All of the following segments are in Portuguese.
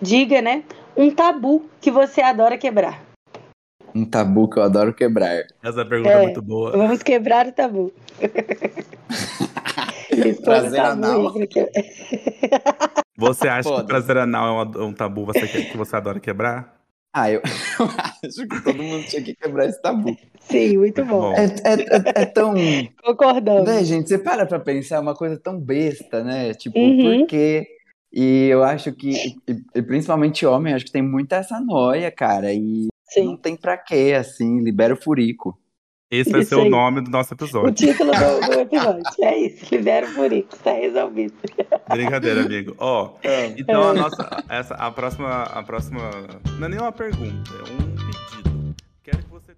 diga, né, um tabu que você adora quebrar. Um tabu que eu adoro quebrar. Essa pergunta é, é muito boa. Vamos quebrar o tabu. prazer anal. Você acha Foda. que prazer anal é um tabu você, que você adora quebrar? Ah, eu, eu, acho que todo mundo tinha que quebrar esse tabu. Sim, muito bom. É, é, é, é tão. Concordamos. Né, gente? Você para pra pensar, é uma coisa tão besta, né? Tipo, uhum. por quê? E eu acho que, e, principalmente homem, acho que tem muita essa noia, cara. E Sim. não tem pra quê, assim, libera o furico. Esse vai ser o nome do nosso episódio. O título do, do episódio. É isso, libera o furico, tá resolvido. Brincadeira, amigo. Ó, é. então a nossa, essa, a próxima, a próxima, não é nem uma pergunta, é um pedido. Quero que você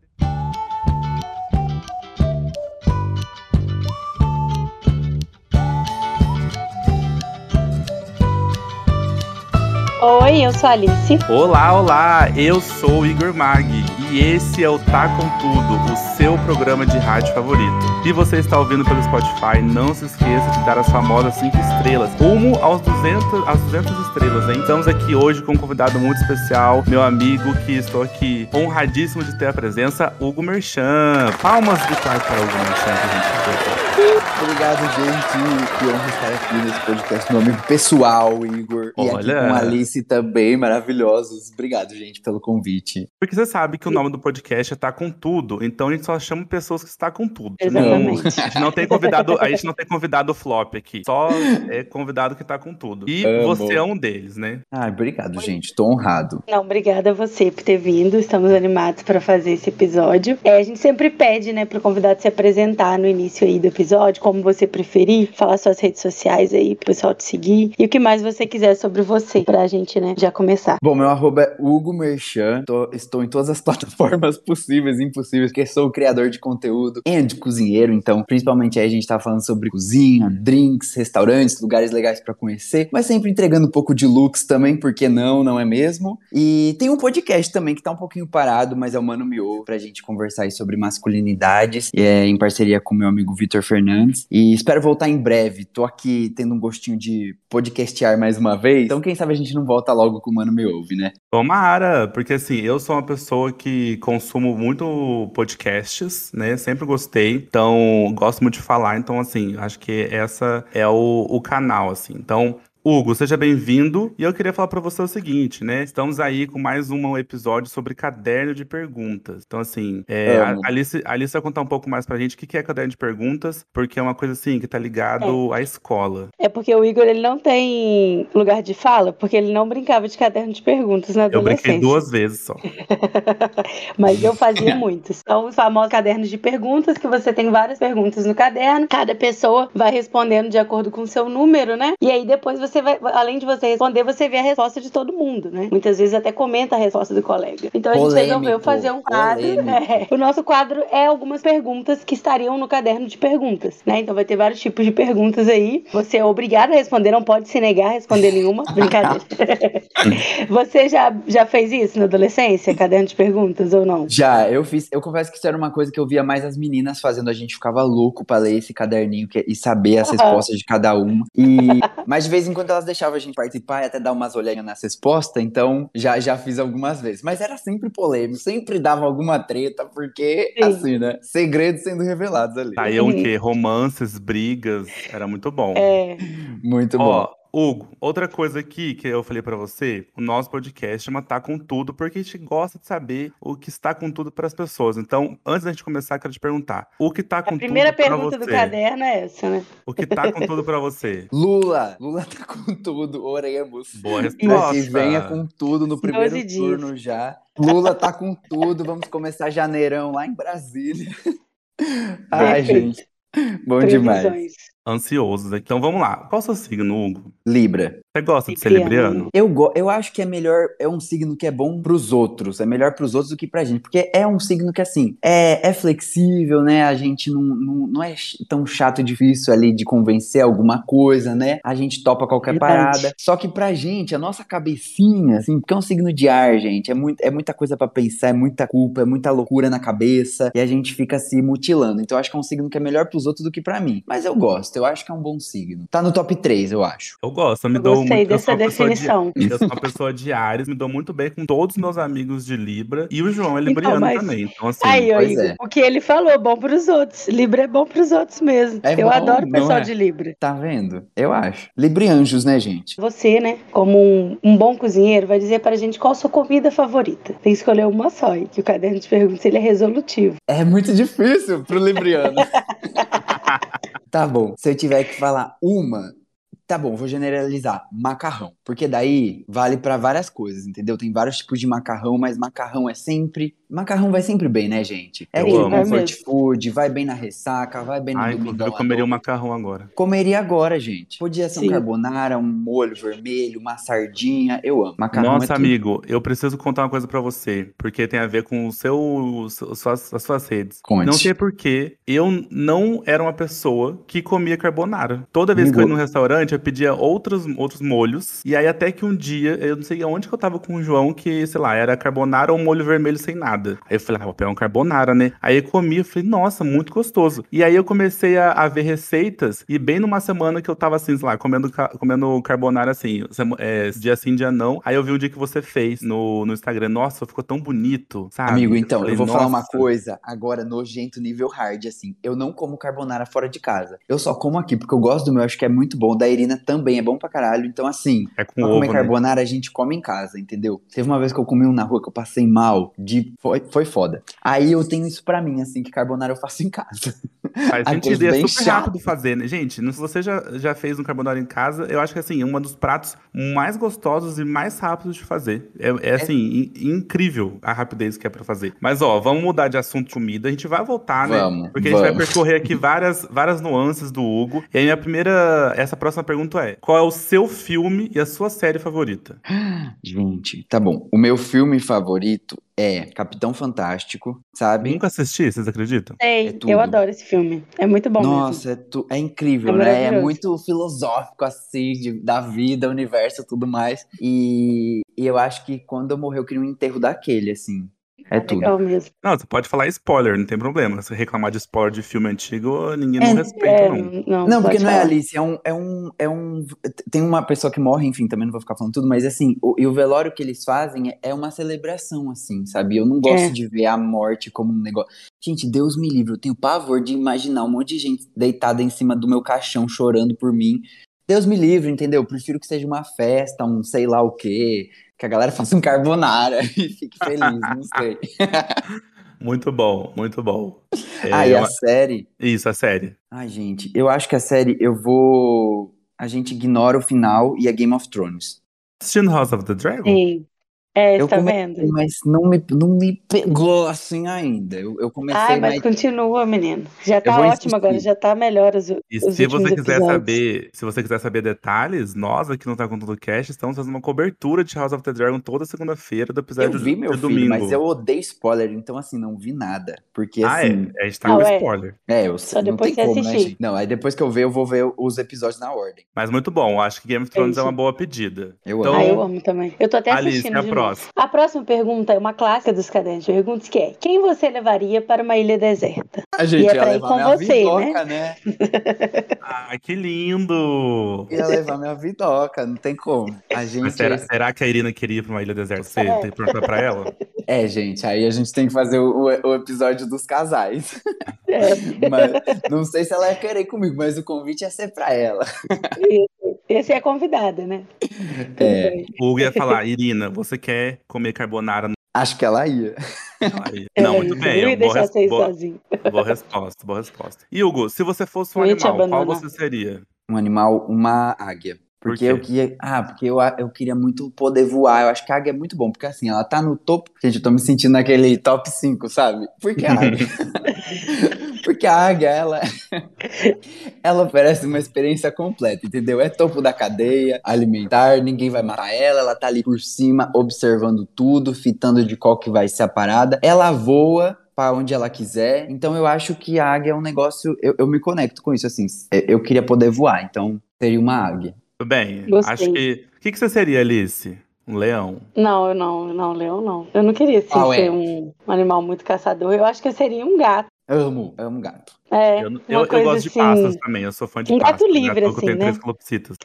Oi, eu sou a Alice. Olá, olá, eu sou o Igor Mag e esse é o Tá Com Tudo, o seu programa de rádio favorito. Se você está ouvindo pelo Spotify, não se esqueça de dar as famosas 5 estrelas, rumo aos 200, às 200 estrelas, hein? Estamos aqui hoje com um convidado muito especial, meu amigo, que estou aqui honradíssimo de ter a presença, Hugo Merchan. Palmas de para Hugo Merchan, que a gente Obrigado, gente. Que honra estar aqui nesse podcast. Meu amigo pessoal, Igor. Olha. E aqui com a Alice também, maravilhosos. Obrigado, gente, pelo convite. Porque você sabe que o nome do podcast é Tá Com Tudo, então a gente só chama pessoas que estão com tudo. Exatamente. A gente não tem convidado, a gente não tem convidado flop aqui. Só é convidado que tá com tudo. E Amo. você é um deles, né? Ah, obrigado, gente. Tô honrado. Não, obrigada a você por ter vindo. Estamos animados para fazer esse episódio. É, a gente sempre pede, né, pro convidado se apresentar no início aí do episódio, como você preferir, falar suas redes sociais aí pro pessoal te seguir e o que mais você quiser sobre você, pra gente, né, já começar. Bom, meu arroba é Hugo Merchan, Tô, estou em todas as plataformas possíveis e impossíveis, porque sou criador de conteúdo e de cozinheiro, então, principalmente aí a gente tá falando sobre cozinha, drinks, restaurantes, lugares legais para conhecer, mas sempre entregando um pouco de looks também, porque não, não é mesmo? E tem um podcast também que tá um pouquinho parado, mas é o Mano Mio, pra gente conversar aí sobre masculinidades, e é em parceria com meu amigo Vitor Fernandes, e espero voltar em breve. Tô aqui tendo um gostinho de podcastear mais uma vez. Então, quem sabe a gente não volta logo com o Mano Me Ouve, né? Tomara, porque assim, eu sou uma pessoa que consumo muito podcasts, né? Sempre gostei. Então, gosto muito de falar. Então, assim, acho que essa é o, o canal, assim. Então, Hugo, seja bem-vindo. E eu queria falar para você o seguinte, né? Estamos aí com mais um episódio sobre caderno de perguntas. Então, assim, é, a Alice, a Alice vai contar um pouco mais pra gente o que é caderno de perguntas, porque é uma coisa assim que tá ligado é. à escola. É porque o Igor ele não tem lugar de fala, porque ele não brincava de caderno de perguntas na adolescência. Eu brinquei duas vezes só. Mas eu fazia muitos. São os famosos cadernos de perguntas, que você tem várias perguntas no caderno, cada pessoa vai respondendo de acordo com o seu número, né? E aí depois você você vai, além de você responder, você vê a resposta de todo mundo, né? Muitas vezes até comenta a resposta do colega. Então a gente Polêmico. resolveu fazer um quadro. É, o nosso quadro é algumas perguntas que estariam no caderno de perguntas, né? Então vai ter vários tipos de perguntas aí. Você é obrigado a responder, não pode se negar a responder nenhuma. Brincadeira. você já, já fez isso na adolescência? Caderno de perguntas ou não? Já, eu fiz. Eu confesso que isso era uma coisa que eu via mais as meninas fazendo. A gente ficava louco pra ler esse caderninho que, e saber as respostas de cada uma. E, mas de vez em quando quando elas deixavam a gente participar e até dar umas olhadinhas nas respostas, então já, já fiz algumas vezes. Mas era sempre polêmico, sempre dava alguma treta, porque, Sim. assim, né? Segredos sendo revelados ali. Aí é o quê? Romances, brigas, era muito bom. É. Muito Ó, bom. Hugo, outra coisa aqui que eu falei para você, o nosso podcast chama Tá Com Tudo, porque a gente gosta de saber o que está com tudo para as pessoas. Então, antes da gente começar, quero te perguntar, o que tá com tudo A primeira pergunta do caderno é essa, né? O que tá com tudo para você? Lula, Lula tá com tudo, oremos. Boa resposta. Que venha com tudo no primeiro turno já. Lula tá com tudo, vamos começar janeirão lá em Brasília. Ai, gente. Bom Previsões. demais. Ansiosos. Então vamos lá. Qual o seu signo, Hugo? Libra. Você gosta de ser libriano? Eu, go eu acho que é melhor, é um signo que é bom pros outros, é melhor pros outros do que pra gente, porque é um signo que, assim, é, é flexível, né, a gente não, não, não é tão chato e difícil ali de convencer alguma coisa, né, a gente topa qualquer Verdade. parada, só que pra gente, a nossa cabecinha, assim, porque é um signo de ar, gente, é, muito, é muita coisa para pensar, é muita culpa, é muita loucura na cabeça, e a gente fica se mutilando, então eu acho que é um signo que é melhor pros outros do que pra mim, mas eu gosto gosto, eu acho que é um bom signo. Tá no top 3, eu acho. Eu gosto, eu me Eu dou gostei muito. eu dessa uma pessoa de- definição. Eu sou uma pessoa de Ares, me dou muito bem com todos os meus amigos de Libra. E o João é Então, libriano mas- também. Então, assim, Aí, Igor, é. o que ele falou, bom pros outros. Libra é bom pros outros mesmo. É Eu bom, adoro o pessoal é? de Libra. Tá vendo? Eu acho. Librianjos, né, gente? Você, né, como um, um bom cozinheiro, vai dizer pra gente qual a sua comida favorita. Tem que escolher uma só, e que o caderno de perguntas ele é resolutivo. É muito difícil pro Libriano. tá bom. Se eu tiver que falar uma, tá bom, vou generalizar. Macarrão. Porque daí vale pra várias coisas, entendeu? Tem vários tipos de macarrão, mas macarrão é sempre. Macarrão vai sempre bem, né, gente? É Eu comfort É food, vai bem na ressaca, vai bem no ai, domingão eu comeria um macarrão agora. Comeria agora, gente. Podia ser um Sim. carbonara, um molho vermelho, uma sardinha. Eu amo. Macarrão Nossa, é tudo. amigo, eu preciso contar uma coisa pra você, porque tem a ver com o seu, suas, as suas redes. Conte. Não sei porquê, eu não era uma pessoa que comia carbonara. Toda vez que eu ia Amigo. num restaurante, eu pedia outros, outros molhos. E aí, até que um dia, eu não sei onde que eu tava com o João, que, sei lá, era carbonara ou molho vermelho sem nada. Aí eu falei, ah, vou pegar um carbonara, né? Aí eu comi, eu falei, nossa, muito gostoso. E aí eu comecei a, a ver receitas, e bem numa semana que eu tava assim, sei lá, comendo, comendo carbonara assim, é, dia sim, dia não. Aí eu vi um dia que você fez no, no Instagram, nossa, ficou tão bonito, sabe? Amigo, então, falei, eu vou falar uma "Nossa". coisa agora nojento nível hard, assim. Eu não como carbonara fora de casa. Eu só como aqui, porque eu gosto do meu, acho que é muito bom. Da Irina também é bom pra caralho. Então, assim, É com pra ovo, comer né? carbonara a gente come em casa, entendeu? Teve uma vez que eu comi um na rua que eu passei mal, de... foi, foi foda. Aí eu tenho isso pra mim, assim, que carbonara eu faço em casa. Faz sentido, e é bem super chato. rápido fazer, né? Gente, se você já, já fez um carbonara em casa, eu acho que, assim, é um dos pratos mais gostosos e mais rápidos de fazer. É, é, assim, in- incrível a rapidez que é pra fazer. Mas, ó, vamos mudar de assunto de comida. A gente vai voltar, né? Vamos, Porque a gente vai vamos. percorrer aqui várias, várias nuances do Hugo. E aí, minha primeira... Essa próxima pergunta é, qual é o seu filme e a sua série favorita? Gente, tá bom. O meu filme favorito é Capitão Fantástico, sabe? Nunca assisti, vocês acreditam? Sei, É eu adoro esse filme. É muito bom mesmo. Nossa, é, tu- é incrível, É né? É muito filosófico, assim, de- da vida, universo e tudo mais. E, e eu acho que quando eu morrer, eu queria um enterro daquele, assim. É tudo. Legal mesmo. Não, você pode falar spoiler, não tem problema. Se reclamar de spoiler de filme antigo, ninguém É, não respeita, É, não. não, Não, porque pode não é falar. Alice, é um, é um, é um. Tem uma pessoa que morre, enfim, também não vou ficar falando tudo, mas assim, o, e o velório que eles fazem é, é uma celebração, assim, sabe? Eu não gosto É. de ver a morte como um negócio. Gente, Deus me livre, eu tenho pavor de imaginar um monte de gente deitada em cima do meu caixão chorando por mim. Deus me livre, entendeu? Eu prefiro que seja uma festa, um sei lá o quê, que a galera faça um carbonara e fique feliz, não sei. Muito bom, muito bom. É, Ah, e a série? Isso, a série. Ai, gente, eu acho que a série eu vou. A gente ignora o final e a Game of Thrones. Assistindo House of the Dragon? Sim. É, Eu tá comecei, vendo? mas não me, não me pegou assim ainda. Eu, eu comecei, Ai, mas mas. continua, menino. Já tá ótimo insistir. agora, já tá melhor os, E os se você quiser episódios. saber, se você quiser saber detalhes, nós aqui no Tá Com Tudo Cast estamos fazendo uma cobertura de House of the Dragon toda segunda-feira do Eu episódio vi, de meu filho, domingo. mas eu odeio spoiler, então assim, não vi nada. Porque Ah, assim. é. A gente tá Ah, com ué. spoiler. É, eu Só sei, não depois tem você como, né, assistir. gente? Não, aí depois que eu ver, eu vou ver os episódios na ordem. Mas muito bom. Acho que Game of Thrones é, isso. uma boa pedida. Eu Então, Ah, eu amo também. Eu tô até Alice, assistindo a de próxima. Novo. A próxima pergunta é uma clássica dos cadernos de perguntas, que é quem você levaria para uma ilha deserta? A gente é ia ir levar com minha você, vidoca, né? Ah, que lindo! Ia levar minha vidoca, não tem como. A gente. Mas será, será que a Irina queria ir pra uma ilha deserta? Você É. tem que perguntar pra ela? É, gente, aí a gente tem que fazer o, o- episódio dos casais. É, Mas não sei se ela ia querer ir comigo, mas o convite ia ser pra ela. esse é a convidada, né? É. Bem. O Hugo ia falar, Irina, você quer comer carbonara no Acho que ela ia. Não, É, muito eu bem. Não ia boa, deixar res- você ir boa- sozinho. boa resposta, boa resposta. E Hugo, se você fosse um ia animal, qual você seria? Um animal, uma águia. Por Porque quê? eu queria. Ah, porque eu, eu queria muito poder voar. Eu acho que a águia é muito bom. Porque assim, ela tá no topo. Gente, eu tô me sentindo naquele top 5, sabe? Por que a águia? porque a águia, ela. ela oferece uma experiência completa, entendeu? É topo da cadeia alimentar, ninguém vai matar ela. Ela tá ali por cima, observando tudo, fitando de qual que vai ser a parada. Ela voa para onde ela quiser. Então eu acho que a águia é um negócio. Eu, eu me conecto com isso, assim. Eu, eu queria poder voar, então seria uma águia. Tudo bem. Gostei. Acho que. O que, que você seria, Alice? Um leão? Não, eu não, não, leão não. Eu não queria assim, Ah, ser um, um animal muito caçador. Eu acho que eu seria um gato. Amo, amo gato. É, Eu, uma eu, eu gosto de assim, pastas também, eu sou fã de um gato pastas. né? livre, Gato assim, tem né?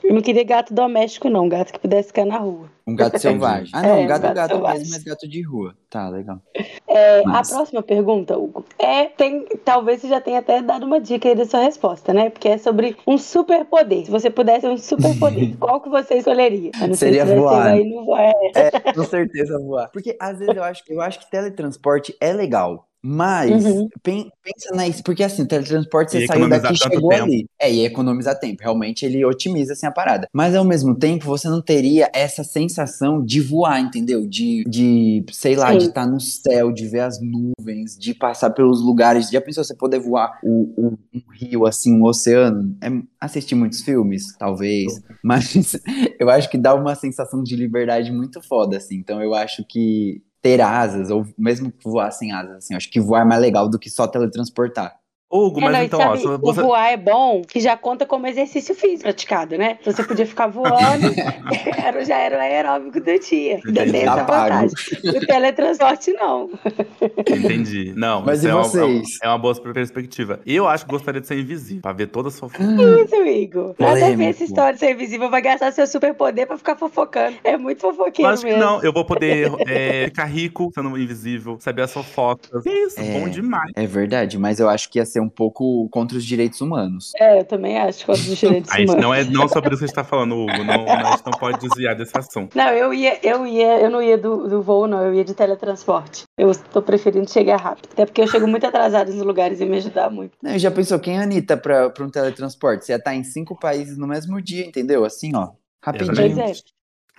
Eu não queria gato doméstico, não. Gato que pudesse ficar na rua. Um gato selvagem. Ah, não, É, um gato gato gato selvagem. mesmo, mas gato de rua. Tá, legal. É, Mas- A próxima pergunta, Hugo, é, tem, talvez você já tenha até dado uma dica aí da sua resposta, né? Porque é sobre um superpoder. Se você pudesse um superpoder, qual que você escolheria? Eu não Seria sei se voar. vai no voar. É, com certeza voar. Porque às vezes eu acho, eu acho que teletransporte é legal. Mas Uhum. pen- pensa nisso, porque assim, teletransporte você E saiu daqui e chegou tempo. ali. É, e economizar tempo. Realmente ele otimiza assim a parada. Mas ao mesmo tempo, você não teria essa sensação de voar, entendeu? De, de sei lá, Sim. de estar no céu, de ver as nuvens, de passar pelos lugares. Já pensou você poder voar o, o- um rio, assim, um oceano? É, assistir muitos filmes, talvez. Mas eu acho que dá uma sensação de liberdade muito foda, assim. Então eu acho que ter asas, ou mesmo voar sem asas, assim, acho que voar é mais legal do que só teletransportar. Hugo, É, mas não, então, ó, sabe, se o você. voar é bom, que já conta como exercício físico praticado, né? Você podia ficar voando, era, já era o aeróbico do dia. Ainda Entendi. tem essa Tá pago. vantagem. O teletransporte, não. Entendi. Não, Mas isso e é, uma, vocês? é uma boa perspectiva. Eu acho que gostaria de ser invisível, pra ver todas as fofocas. Isso, Igor. Nada a ver essa história de ser invisível. Vai gastar seu superpoder pra ficar fofocando. É muito fofoqueiro Acho que mesmo. não, eu vou poder é, ficar rico sendo invisível, saber as fofocas. Que isso, É. bom demais. É verdade, mas eu acho que ia ser um pouco contra os direitos humanos. É, eu também acho, contra os direitos A gente humanos. não é não sobre isso que a gente tá falando, Hugo. Não, a gente não pode desviar desse assunto. Não, eu ia, eu ia, eu não ia do, do voo, não, eu ia de teletransporte. Eu tô preferindo chegar rápido. Até porque eu chego muito atrasada nos lugares e me ajudar muito. Não, já pensou quem é a Anitta pra, pra um teletransporte? Você ia estar em cinco países no mesmo dia, entendeu? Assim, ó. Rapidinho. Pois é.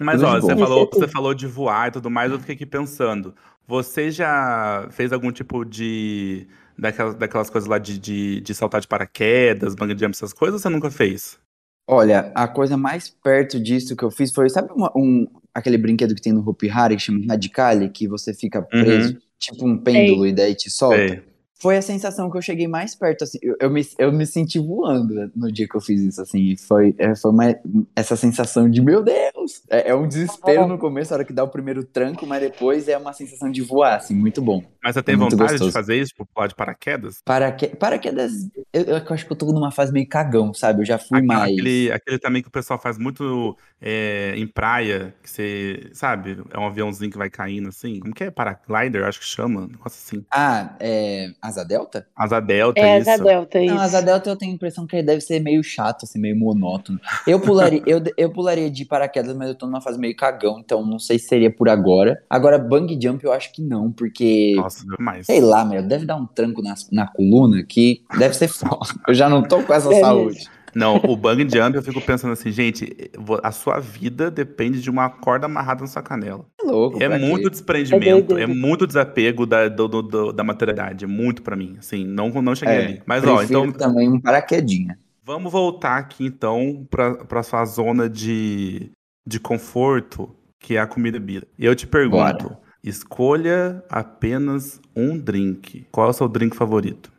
Mas, ó, você falou, você falou de voar e tudo mais, eu fiquei aqui pensando. Você já fez algum tipo de. Daquelas, daquelas coisas lá de, de, de saltar de paraquedas, bang jump, essas coisas, ou você nunca fez? Olha, a coisa mais perto disso que eu fiz foi, sabe uma- um, aquele brinquedo que tem no Hopi Hari que chama Radicale, que você fica preso, tipo um pêndulo e daí te solta? Sei. Foi a sensação que eu cheguei mais perto, assim, eu, eu me, eu me senti voando no dia que eu fiz isso, assim, foi, é, foi uma, essa sensação de, meu Deus! É, é um desespero no começo, a hora que dá o primeiro tranco, mas depois é uma sensação de voar, assim, muito bom. Mas você tem vontade gostoso. de fazer isso, tipo, pular de paraquedas? Paraque... Paraquedas, eu, eu acho que eu tô numa fase meio cagão, sabe? Eu já fui Aquela- mais. Aquele, aquele também que o pessoal faz muito é, em praia, que você, sabe, é um aviãozinho que vai caindo assim. Como que é? Paraglider, acho que chama. Um negócio assim. Ah, é. Asa Delta? Asa delta, É, isso. asa delta, isso. Não, asa delta eu tenho a impressão que deve ser meio chato, assim, meio monótono. Eu pularia, eu, eu pularia de paraquedas, mas eu tô numa fase meio cagão, então não sei se seria por agora. Agora, bang jump eu acho que não, porque. Nossa, demais. Sei lá, meu, deve dar um tranco na, na coluna que deve ser foda. Eu já não tô com essa É saúde. Não, o bang jump eu fico pensando assim, gente, a sua vida depende de uma corda amarrada na sua canela. É louco. É muito quê? desprendimento, É é, muito desapego da, do, do- da materialidade, é muito pra mim, assim, não, não cheguei É, ali. Mas ó, então também um paraquedinha. vamos voltar aqui então pra, pra sua zona de, de conforto, que é a comida e bebida. E eu te pergunto, Bora. escolha apenas um drink. Qual é o seu drink favorito?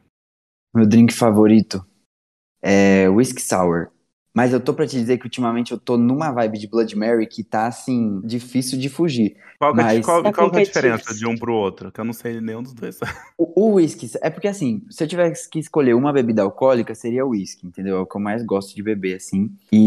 Meu drink favorito é Whisky Sour. Mas eu tô pra te dizer que ultimamente eu tô numa vibe de Blood Mary que tá, assim, difícil de fugir. Qual, que é- Mas- qual, Tá qual que é a diferença de um pro outro? Que eu não sei nenhum dos dois. O, o whisky, é porque assim, se eu tivesse que escolher uma bebida alcoólica, seria o whisky, entendeu? É o que eu mais gosto de beber, assim. E,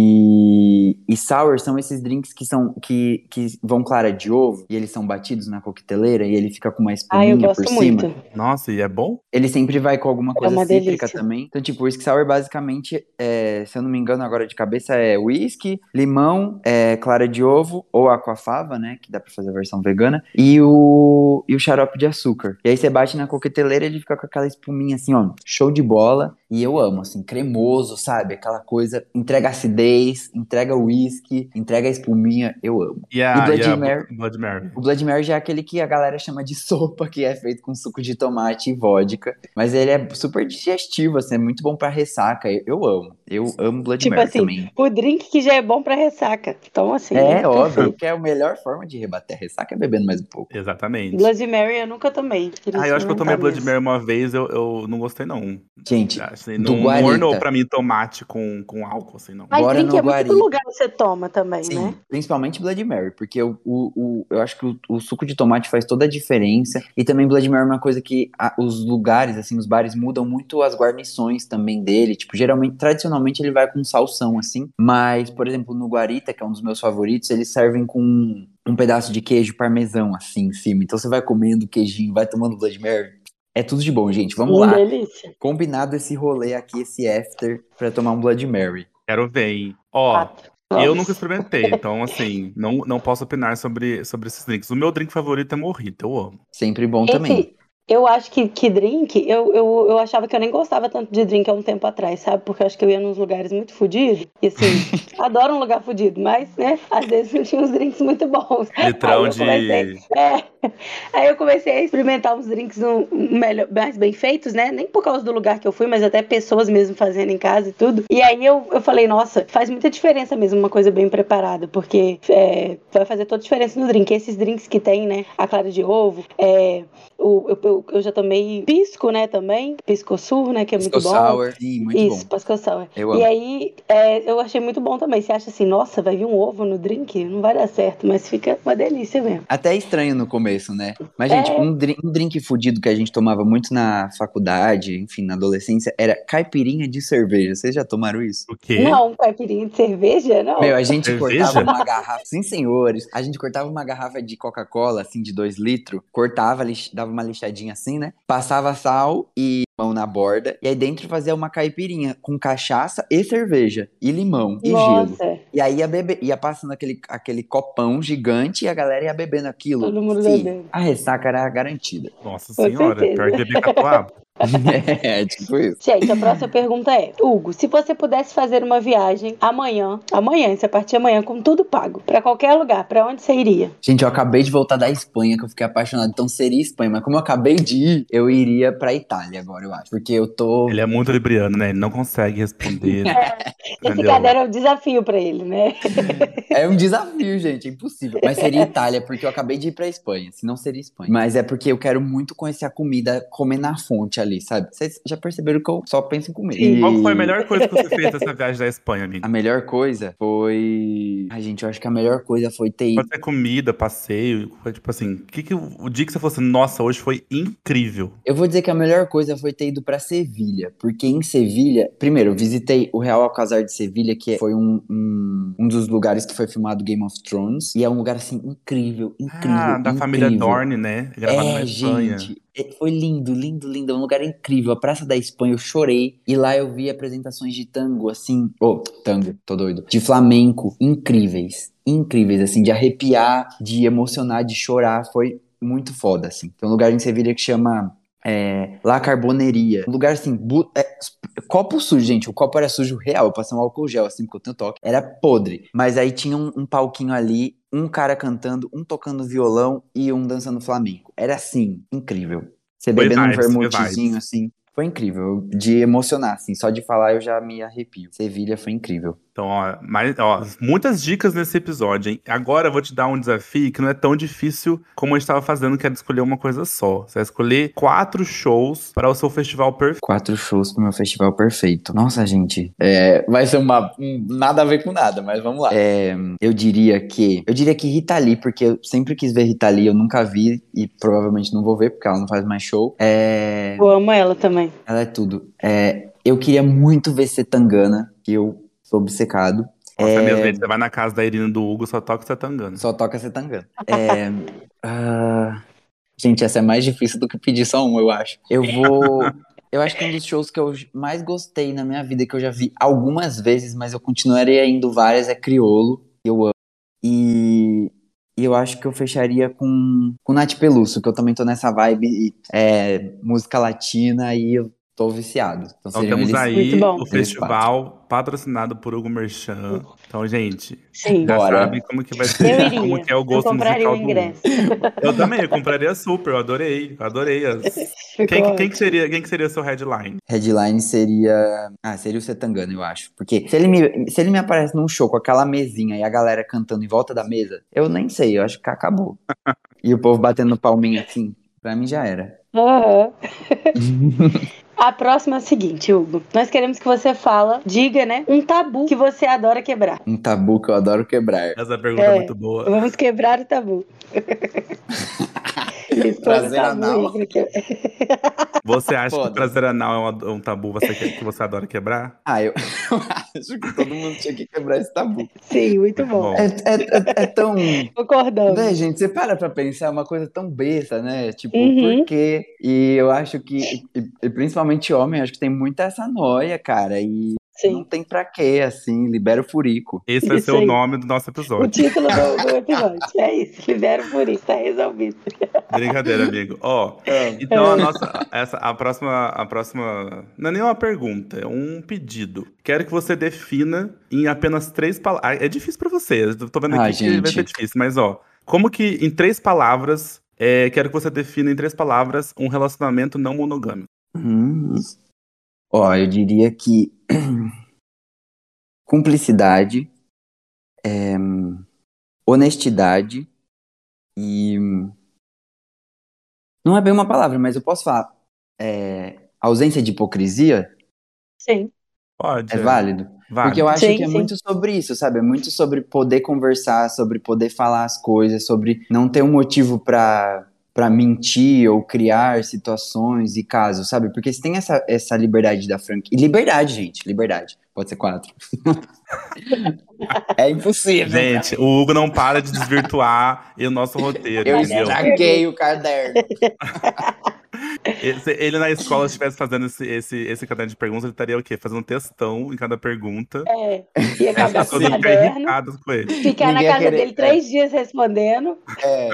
e sour são esses drinks que são que, que vão clara de ovo e eles são batidos na coqueteleira e ele fica com uma Ah, eu espuminha gosto por muito. cima. Nossa, e é bom? Ele sempre vai com alguma coisa uma cítrica delícia. também. Então, tipo, o whisky sour basicamente, é, se eu não me engano agora de cabeça, é whisky, limão, é, clara de ovo ou aquafava, né? Que dá pra fazer a versão vegana. E o, e o xarope de açúcar. E aí você bate na coqueteleira e ele fica com aquela espuminha assim, ó, show de bola. E eu amo, assim, cremoso, sabe? Aquela coisa, entrega acidez, entrega whisky, entrega a espuminha, eu amo. E a, E Blood a Mary? Blood Mary. O Blood Mary já é aquele que a galera chama de sopa, que é feito com suco de tomate e vodka. Mas ele é super digestivo, assim, é muito bom pra ressaca. Eu, eu amo. Eu amo Blood Tipo Mary assim, também. O drink que já é bom pra ressaca. Então, assim. É, né? óbvio que é a melhor forma de rebater a ressaca é bebendo mais um pouco. Exatamente. Blood Mary eu nunca tomei. Ah, eu acho que eu tomei Blood mesmo. Mary uma vez, eu, eu não gostei não. Gente, Assim, Do não Guarita. ornou pra mim tomate com, com álcool, assim, não. Mas Bora drink no é muito Guarita. lugar que você toma também, Sim, né? principalmente Blood Mary, porque o, o, o- eu acho que o, o suco de tomate faz toda a diferença. E também Blood Mary é uma coisa que a- os lugares, assim, os bares mudam muito as guarnições também dele. Tipo, geralmente, tradicionalmente ele vai com salsão, assim. Mas, por exemplo, no Guarita, que é um dos meus favoritos, eles servem com um pedaço de queijo parmesão, assim, em cima. Então você vai comendo queijinho, vai tomando Blood Mary. É tudo de bom, gente. Vamos Uma lá. delícia. Combinado esse rolê aqui, esse after, pra tomar um Blood Mary. Quero ver, hein? Ó, Quatro. eu nunca experimentei, então, assim, não, não posso opinar sobre, sobre esses drinks. O meu drink favorito é morrito, eu amo. Sempre bom também. Eu acho que, que drink, eu, eu, eu achava que eu nem gostava tanto de drink há um tempo atrás, sabe? Porque eu acho que eu ia nos lugares muito fodidos. E assim, adoro um lugar fodido, mas, né, às vezes não tinha uns drinks muito bons. Litrão Aí eu comecei- de. É. Aí eu comecei a experimentar uns drinks um, um melhor, mais bem feitos, né? Nem por causa do lugar que eu fui, mas até pessoas mesmo fazendo em casa e tudo. E aí eu, eu falei, nossa, faz muita diferença mesmo uma coisa bem preparada, porque é, vai fazer toda a diferença no drink. Esses drinks que tem, né? A clara de ovo, é, o, eu, eu, eu já tomei pisco, né, também. Pisco sur, né, que é Pisco muito bom. sour, sim, muito Isso, bom. pisco sour. Eu E amo. aí, é, eu achei muito bom também. Você acha assim, nossa, vai vir um ovo no drink? Não vai dar certo, mas fica uma delícia mesmo. Até estranho no começo, né? Mas, gente, É. um, drink, um drink fudido que a gente tomava muito na faculdade, enfim, na adolescência, era caipirinha de cerveja. Vocês já tomaram isso? O quê? Não, caipirinha de cerveja, não. Meu, a gente Cerveja? cortava uma garrafa. Sim, senhores. A gente cortava uma garrafa de Coca-Cola, assim, de 2 litros. Cortava, lix- dava uma lixadinha assim, né? Passava sal e limão na borda. E aí dentro fazia uma caipirinha com cachaça e cerveja. E limão e gelo. Nossa, E aí ia, bebe... ia passando aquele, aquele copão gigante e a galera ia bebendo aquilo. Todo mundo Fih, bebendo. A ressaca era garantida. Nossa Com senhora, certeza. pior que beber catuaba. é, tipo isso. Gente, a próxima pergunta é: Hugo, se você pudesse fazer uma viagem amanhã, amanhã, você partir amanhã com tudo pago, pra qualquer lugar, pra onde você iria? Gente, eu acabei de voltar da Espanha, que eu fiquei apaixonado. Então seria Espanha. Mas como eu acabei de ir, eu iria pra Itália agora, eu acho. Porque eu tô. Ele é muito libriano, né? Ele não consegue responder. Esse Entendeu? caderno é um desafio pra ele, né? É um desafio, gente. É impossível. Mas seria Itália, porque eu acabei de ir pra Espanha. Senão seria Espanha. Mas é porque eu quero muito conhecer a comida, comer na fonte ali, sabe? Vocês já perceberam que eu só penso em comer. E Qual foi a melhor coisa que você fez nessa viagem da Espanha, amigo? A melhor coisa foi. Ai, gente, eu acho que a melhor coisa foi ter ido. Pode ser comida, passeio, foi tipo assim, que que, o dia que você fosse, nossa, hoje foi incrível. Eu vou dizer que a melhor coisa foi ter ido pra Sevilha, porque em Sevilha, primeiro, eu visitei o Real Alcazar de Sevilha, que foi um, um, um dos lugares que foi filmado Game of Thrones, e é um lugar assim incrível, incrível, ah, da família incrível. Dorne, né? Gravado é, na Espanha. gente, foi lindo, lindo, lindo, é um lugar incrível. A Praça da Espanha, eu chorei, e lá eu vi apresentações de tango, assim, oh, tango, tô doido, de flamenco, incríveis, incríveis, assim, de arrepiar, de emocionar, de chorar, foi muito foda, assim. Tem um lugar em Sevilha que chama é, La Carboneria. Um lugar assim, é, copo sujo, gente. O copo era sujo real. Eu passei um álcool gel assim, porque eu tenho toque. Era podre. Mas aí tinha um, um palquinho ali, um cara cantando, um tocando violão e um dançando flamenco. Era assim, incrível. Você Foi bebendo um vibes, vermutezinho assim. Foi incrível, de emocionar, assim. Só de falar eu já me arrepio. Sevilha foi incrível. Então, ó, mas, ó, muitas dicas nesse episódio, hein? Agora eu vou te dar um desafio que não é tão difícil como a gente estava fazendo, que era escolher uma coisa só. Você vai escolher quatro shows para o seu festival perfeito. Quatro shows pro meu festival perfeito. Nossa, gente. é, vai ser uma. um- nada a ver com nada, mas vamos lá. É, eu diria que. Eu diria que Rita Lee, porque eu sempre quis ver Rita Lee, eu nunca vi e provavelmente não vou ver, porque ela não faz mais show. É, Eu amo ela também. ela é tudo. É, eu queria muito ver Setangana, que eu sou obcecado. Nossa, É, mesmo, gente, você vai na casa da Irina do Hugo, só toca Setangana. Só toca Setangana. É, ah, gente, essa é mais difícil do que pedir só um, eu acho. Eu vou. Eu acho que um dos shows que eu mais gostei na minha vida, que eu já vi algumas vezes, mas eu continuaria indo várias, é Criolo. que Eu amo. E, e eu acho que eu fecharia com, com Nath Peluso, que eu também tô nessa vibe é, música latina e eu tô viciado. Então, Então temos eles- aí Muito bom. o festival patrocinado por Hugo Merchan. Então, gente, Sim. já Bora. sabe como que vai Eu ser, iria. como que é o eu gosto compraria musical o do Hugo. ingresso. Eu também, eu compraria super, eu adorei, eu adorei. Quem, quem, que seria, quem que seria seu headline? Headline seria. Ah, seria o Setangana, eu acho. Porque se ele, me, se ele me aparece num show com aquela mesinha e a galera cantando em volta da mesa, eu nem sei, eu acho que acabou. e o povo batendo palminha assim, pra mim já era. Aham. A próxima é a seguinte, Hugo. Nós queremos que você fala, diga, né, um tabu que você adora quebrar. Um tabu que eu adoro quebrar. Essa pergunta é, É. muito boa. Vamos quebrar o tabu. Prazer tabu anal. Você acha que Foda. o prazer anal é um, um tabu você que, que você adora quebrar? Ah, eu, eu acho que todo mundo tinha que quebrar esse tabu. Sim, muito bom. Bom. É, é, é, é tão. Concordamos. Né, gente, você para pra pensar, é uma coisa tão besta, né? Tipo, Uhum. por quê? E eu acho que, e, e principalmente homem, acho que tem muita essa noia, cara. E não Sim. tem pra quê, assim, libera o furico. Esse vai Isso ser o aí. nome do nosso O episódio. título do, do episódio. É isso. Libera por isso, tá resolvido. Brincadeira, amigo. Ó, então a nossa, essa, a próxima, a próxima, não é nem uma pergunta, é um pedido. Quero que você defina em apenas três palavras. É difícil pra você, eu tô vendo aqui Ah, que vai gente. ser difícil, mas ó, como que em três palavras, é, quero que você defina em três palavras um relacionamento não monogâmico. Hum. Ó, eu diria que cumplicidade, é, honestidade e não é bem uma palavra, mas eu posso falar é, ausência de hipocrisia Sim. Pode. é válido. Vale. Porque eu acho Sim, que é sim. muito sobre isso, sabe? É muito sobre poder conversar, sobre poder falar as coisas, sobre não ter um motivo pra para mentir ou criar situações e casos, sabe? Porque se tem essa, essa liberdade da franquia. E liberdade, gente, liberdade. Pode ser quatro. é impossível. Gente, o Hugo não para de desvirtuar o nosso roteiro, Eu entendeu? estraguei o caderno. Ele, se ele na escola estivesse fazendo esse, esse, esse caderno de perguntas, ele estaria o quê? Fazendo um textão em cada pergunta. É. E acabar com o caderno. ele. Ficar na Ninguém ia casa querer- dele três dias respondendo. É,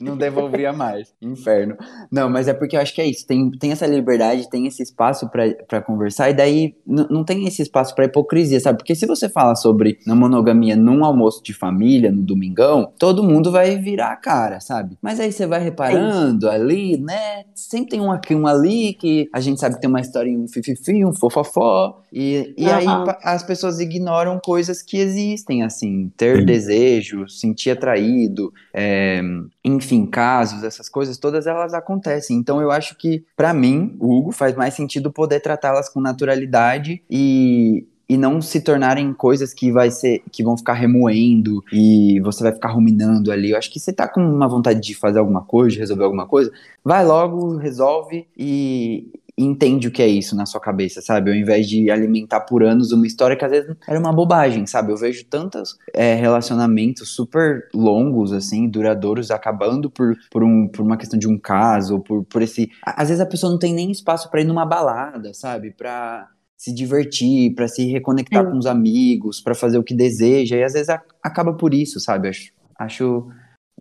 não devolvia mais. Inferno. Não, mas é porque eu acho que é isso. Tem, tem essa liberdade, tem esse espaço pra pra conversar, e daí não tem esse espaço pra hipocrisia, sabe? Porque se você fala sobre não monogamia num almoço de família, no domingão, todo mundo vai virar a cara, sabe? Mas aí você vai reparando ali, né? Sempre tem um aqui, um ali, que a gente sabe que tem uma historinha, um fififi, um fofofó, e, e aí as pessoas ignoram coisas que existem, assim, ter Sim. desejo, sentir atraído, é, enfim, casos, essas coisas todas elas acontecem. Então eu acho que, pra mim, Hugo faz mais sentido poder tratá-las com naturalidade e, e não se tornarem coisas que vai ser que vão ficar remoendo e você vai ficar ruminando ali. Eu acho que você tá com uma vontade de fazer alguma coisa, de resolver alguma coisa, vai logo, resolve e entende o que é isso na sua cabeça, sabe? Ao invés de alimentar por anos uma história que às vezes era uma bobagem, sabe? Eu vejo tantos é, relacionamentos super longos, assim, duradouros, acabando por, por, um, por uma questão de um caso, por, por esse. Às vezes a pessoa não tem nem espaço pra ir numa balada, sabe? Pra se divertir, pra se reconectar Sim. com os amigos, pra fazer o que deseja, e às vezes a- acaba por isso, sabe? Acho, acho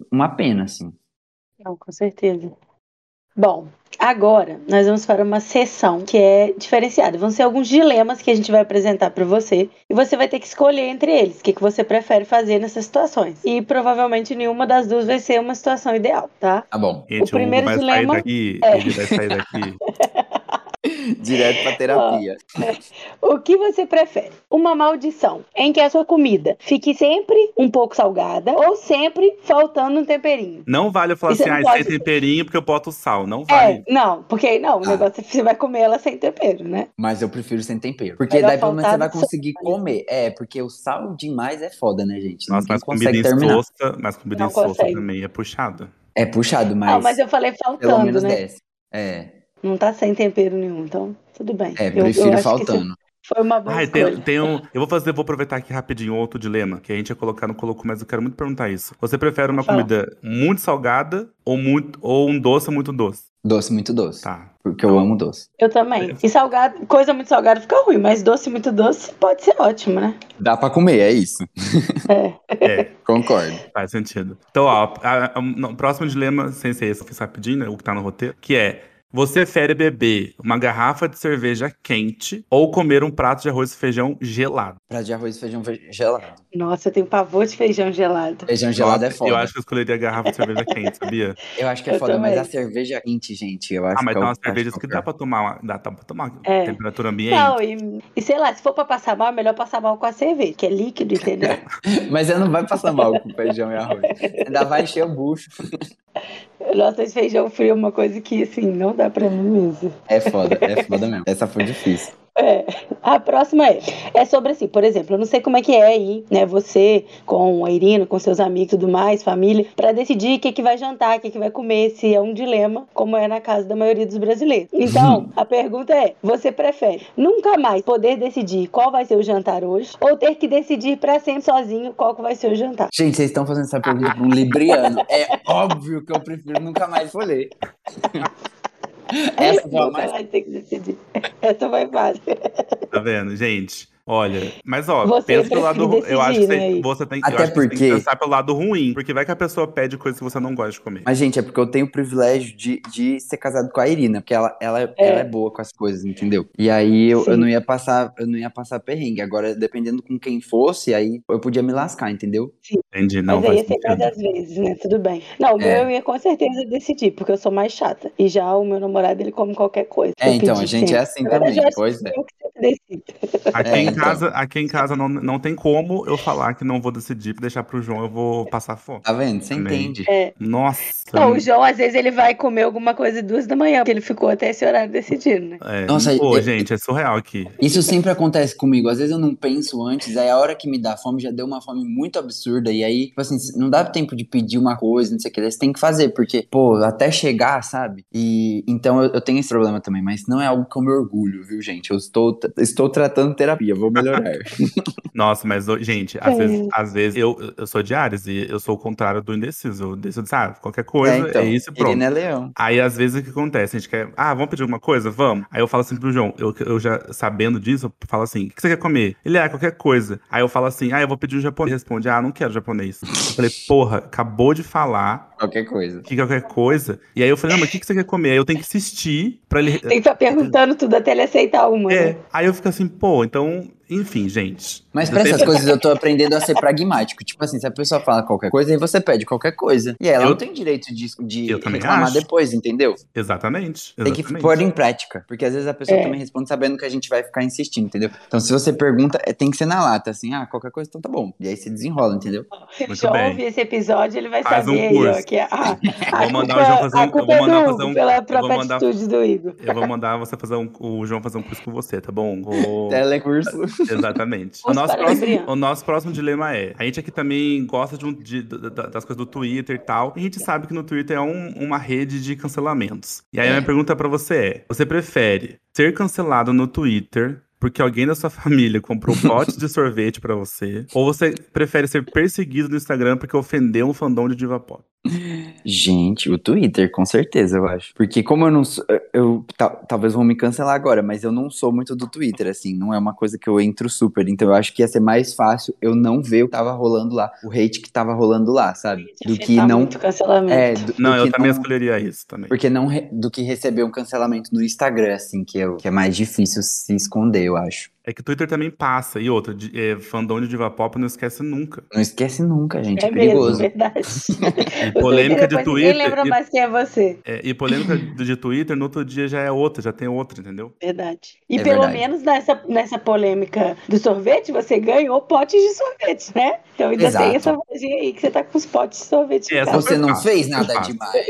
uma pena, assim. Não, com certeza. Bom, agora nós vamos para uma sessão que é diferenciada. Vão ser alguns dilemas que a gente vai apresentar para você e você vai ter que escolher entre eles o que, que você prefere fazer nessas situações. E provavelmente nenhuma das duas vai ser uma situação ideal, tá? Tá bom. Gente, O primeiro dilema- sair daqui, É. ele vai sair daqui. Direto pra terapia. O que você prefere? Uma maldição em que a sua comida fique sempre um pouco salgada ou sempre faltando um temperinho? Não vale eu falar você assim, ah, pode- sem temperinho porque eu boto sal. Não vale. É, não, porque aí não, o Ah. negócio é que você vai comer ela sem tempero, né? Mas eu prefiro sem tempero. Porque Melhor daí pelo menos você vai conseguir né? comer. É, porque o sal demais é foda, né, gente? Nossa, mas comida insossa, mas comida insossa também é puxada. É puxado, mas, Não, mas eu falei pelo faltando, menos né? desce. É, Não tá sem tempero nenhum, então tudo bem. é Eu- eu prefiro que faltando. Foi uma boa escolha. tem, tem um. Eu vou fazer, vou aproveitar aqui rapidinho outro dilema que a gente ia colocar no Coloco, mas eu quero muito perguntar isso. Você prefere uma Fala. comida muito salgada ou, muito, ou um doce muito doce? Doce muito doce. Tá. Porque eu amo doce. Eu também. E salgado, coisa muito salgada fica ruim, mas doce muito doce pode ser ótimo, né? Dá pra comer, é isso. É. É, Concordo. faz sentido. Então, ó, a- a- no próximo dilema, sem ser esse, eu fiz rapidinho, né? O que tá no roteiro, que é. Você prefere beber uma garrafa de cerveja quente ou comer um prato de arroz e feijão gelado? Prato de arroz e feijão ve- gelado. Nossa, eu tenho pavor de feijão gelado. Feijão gelado Nossa, é foda. Eu acho que eu escolheria a garrafa de cerveja quente, sabia? Eu acho que é Eu foda, mas a cerveja quente, gente, eu acho Ah, mas que é tem o- umas cervejas que que é dá pra tomar, uma- dá pra tomar É. temperatura ambiente. Não, e, e sei lá, se for pra passar mal, é melhor passar mal com a cerveja, que é líquido, entendeu? Mas você não vai passar mal com feijão e arroz. Ainda vai encher o bucho. Nossa, feijão frio é uma coisa que, assim, não dá pra mim mesmo. É foda, é foda mesmo. Essa foi difícil. É. A próxima é, é sobre assim, por exemplo, eu não sei como é que é aí, né, você com a Irina, com seus amigos e tudo mais, família, para decidir o que, que vai jantar, o que, que vai comer, se é um dilema, como é na casa da maioria dos brasileiros. Então, a pergunta é, você prefere nunca mais poder decidir qual vai ser o jantar hoje, ou ter que decidir para sempre sozinho qual que vai ser o jantar? Gente, vocês estão fazendo essa pergunta um libriano. É óbvio que eu prefiro nunca mais escolher. Essa mais mais ter que decidir. Essa foi fácil. Tá vendo, gente? Olha, mas ó, Você pensa pelo lado Eu acho que você, né? você tem, eu Até acho que você tem porque- que pensar pelo lado ruim. Porque vai que a pessoa pede coisa que você não gosta de comer. Mas, gente, é porque eu tenho o privilégio de, de ser casado com a Irina, porque ela, ela, é. ela é boa com as coisas, entendeu? E aí eu, eu Sim. não ia passar, eu não ia passar perrengue. Agora, dependendo com quem fosse, aí eu podia me lascar, entendeu? Entendi, não Mas aí ia ser às vezes, né? Tudo bem. Não, o meu É. eu ia com certeza decidir, porque eu sou mais chata. E já o meu namorado, ele come qualquer coisa. É, então, a gente é sempre. assim Na verdade, também, pois é. eu que decido. Aqui, É, em então. casa, aqui em casa não, não tem como eu falar que não vou decidir, deixar pro João, eu vou passar fome. Tá vendo? Você Também. entende. É. Nossa. Não, o João, às vezes, ele vai comer alguma coisa duas da manhã, porque ele ficou até esse horário decidindo, né? É, Nossa, pô, é- gente, é surreal aqui. Isso sempre acontece comigo. Às vezes eu não penso antes, aí a hora que me dá fome já deu uma fome muito absurda. E aí, tipo assim, não dá tempo de pedir uma coisa, não sei o que. Você tem que fazer, porque, pô, até chegar, sabe? E então eu, eu tenho esse problema também, mas não é algo que eu me orgulho, viu, gente? Eu estou, estou tratando terapia, vou melhorar. Nossa, mas, gente, às É. vezes, às vezes eu, eu sou de Ares e eu sou o contrário do indeciso. Eu decido, sabe, qualquer coisa é, então, isso e pronto. Irina é leão. Aí, às vezes, o que acontece? A gente quer, ah, vamos pedir alguma coisa? Vamos. Aí eu falo assim pro João, eu, eu já sabendo disso, eu falo assim: o que você quer comer? Ele, ah, qualquer coisa. Aí eu falo assim: ah, eu vou pedir um japonês. Ele responde, ah, não quero japonês. Eu falei, porra, acabou de falar Qualquer coisa. que qualquer coisa. E aí eu falei, não, mas o que que você quer comer? Aí eu tenho que insistir pra ele. Tem que estar perguntando tudo até ele aceitar uma, É. né? Aí eu fico assim, pô, então, enfim, gente. Mas pra Você- essas coisas eu tô aprendendo a ser pragmático. Tipo assim, se a pessoa fala qualquer coisa, aí você pede qualquer coisa. E aí ela Eu- não tem direito de, de Eu também reclamar acho. depois, entendeu? Exatamente. Tem que exatamente. pôr em prática. Porque às vezes a pessoa É. também responde sabendo que a gente vai ficar insistindo, entendeu? Então se você pergunta, é- tem que ser na lata, assim, ah, qualquer coisa, então tá bom. E aí se desenrola, entendeu? Se o Muito João bem. ouvir esse episódio, ele vai Faz um saber aí, ó, curso. que a, a, Vou mandar o João fazer um- eu vou é mandar fazer um- pela eu vou própria mandar- atitude do Igor. Eu vou mandar você fazer um, o João fazer um curso com você, tá bom? Vou- Telecurso. Exatamente. O nosso, para próximo, o nosso próximo dilema é: a gente aqui também gosta de um- de- da- das coisas do Twitter e tal. E a gente sabe que no Twitter é um- uma rede de cancelamentos. E aí a minha pergunta pra você é: você prefere ser cancelado no Twitter porque alguém da sua família comprou potes de sorvete pra você? Ou você prefere ser perseguido no Instagram porque ofendeu um fandom de diva pop? Gente, o Twitter, com certeza, eu acho. Porque como eu não sou. Eu, tal- talvez vão me cancelar agora, mas eu não sou muito do Twitter, assim. Não é uma coisa que eu entro super. Então eu acho que ia ser mais fácil eu não ver o que tava rolando lá. O hate que tava rolando lá, sabe? Do que não. muito cancelamento. É, do, Não, do eu também não- escolheria isso também. Porque não re- do que receber um cancelamento no Instagram, assim, que é, que é mais difícil se esconder, eu acho. É que o Twitter também passa. E outra, de, é, fandom de diva pop não esquece nunca. Não esquece nunca, gente. É, É mesmo, perigoso. verdade. E polêmica de Twitter. Ninguém lembra e- mais quem é você. É, e polêmica de Twitter, no outro dia já é outra, já tem outra, entendeu? Verdade. E É pelo verdade. menos nessa, nessa polêmica do sorvete, você ganhou potes de sorvete, né? Então ainda Exato. tem essa vozinha aí que você tá com os potes de sorvete. Essa. Você não fácil, fez nada fácil. demais,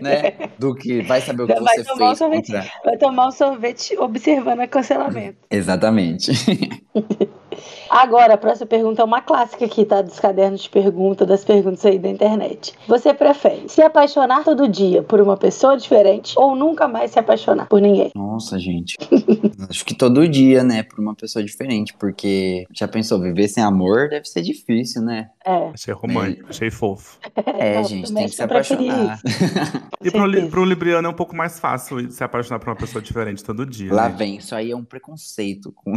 né? Do que vai saber o que vai você tomar um fez sorvete. Vai tomar um sorvete observando o cancelamento. Exatamente. Sí. Agora, a próxima pergunta é uma clássica aqui, tá? Dos cadernos de pergunta, das perguntas aí da internet. Você prefere se apaixonar todo dia por uma pessoa diferente ou nunca mais se apaixonar por ninguém? Nossa, gente. Acho que todo dia, né, por uma pessoa diferente, porque já pensou, viver sem amor deve ser difícil, né? É. Achei romântico, achei fofo. É, Não, gente, tem que se apaixonar. E pro, li- pro Libriano é um pouco mais fácil se apaixonar por uma pessoa diferente todo dia. Lá né? vem, isso aí é um preconceito com,